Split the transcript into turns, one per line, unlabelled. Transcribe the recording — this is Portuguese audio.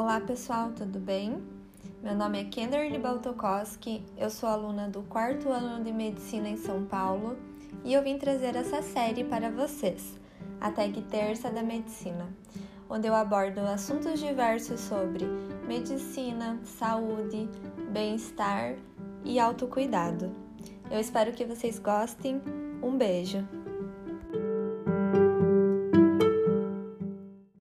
Olá pessoal, tudo bem? Meu nome é Kenderly Baltokoski, eu sou aluna do quarto ano de Medicina em São Paulo e eu vim trazer essa série para vocês, a Tag Terça da Medicina, onde eu abordo assuntos diversos sobre medicina, saúde, bem-estar e autocuidado. Eu espero que vocês gostem. Um beijo!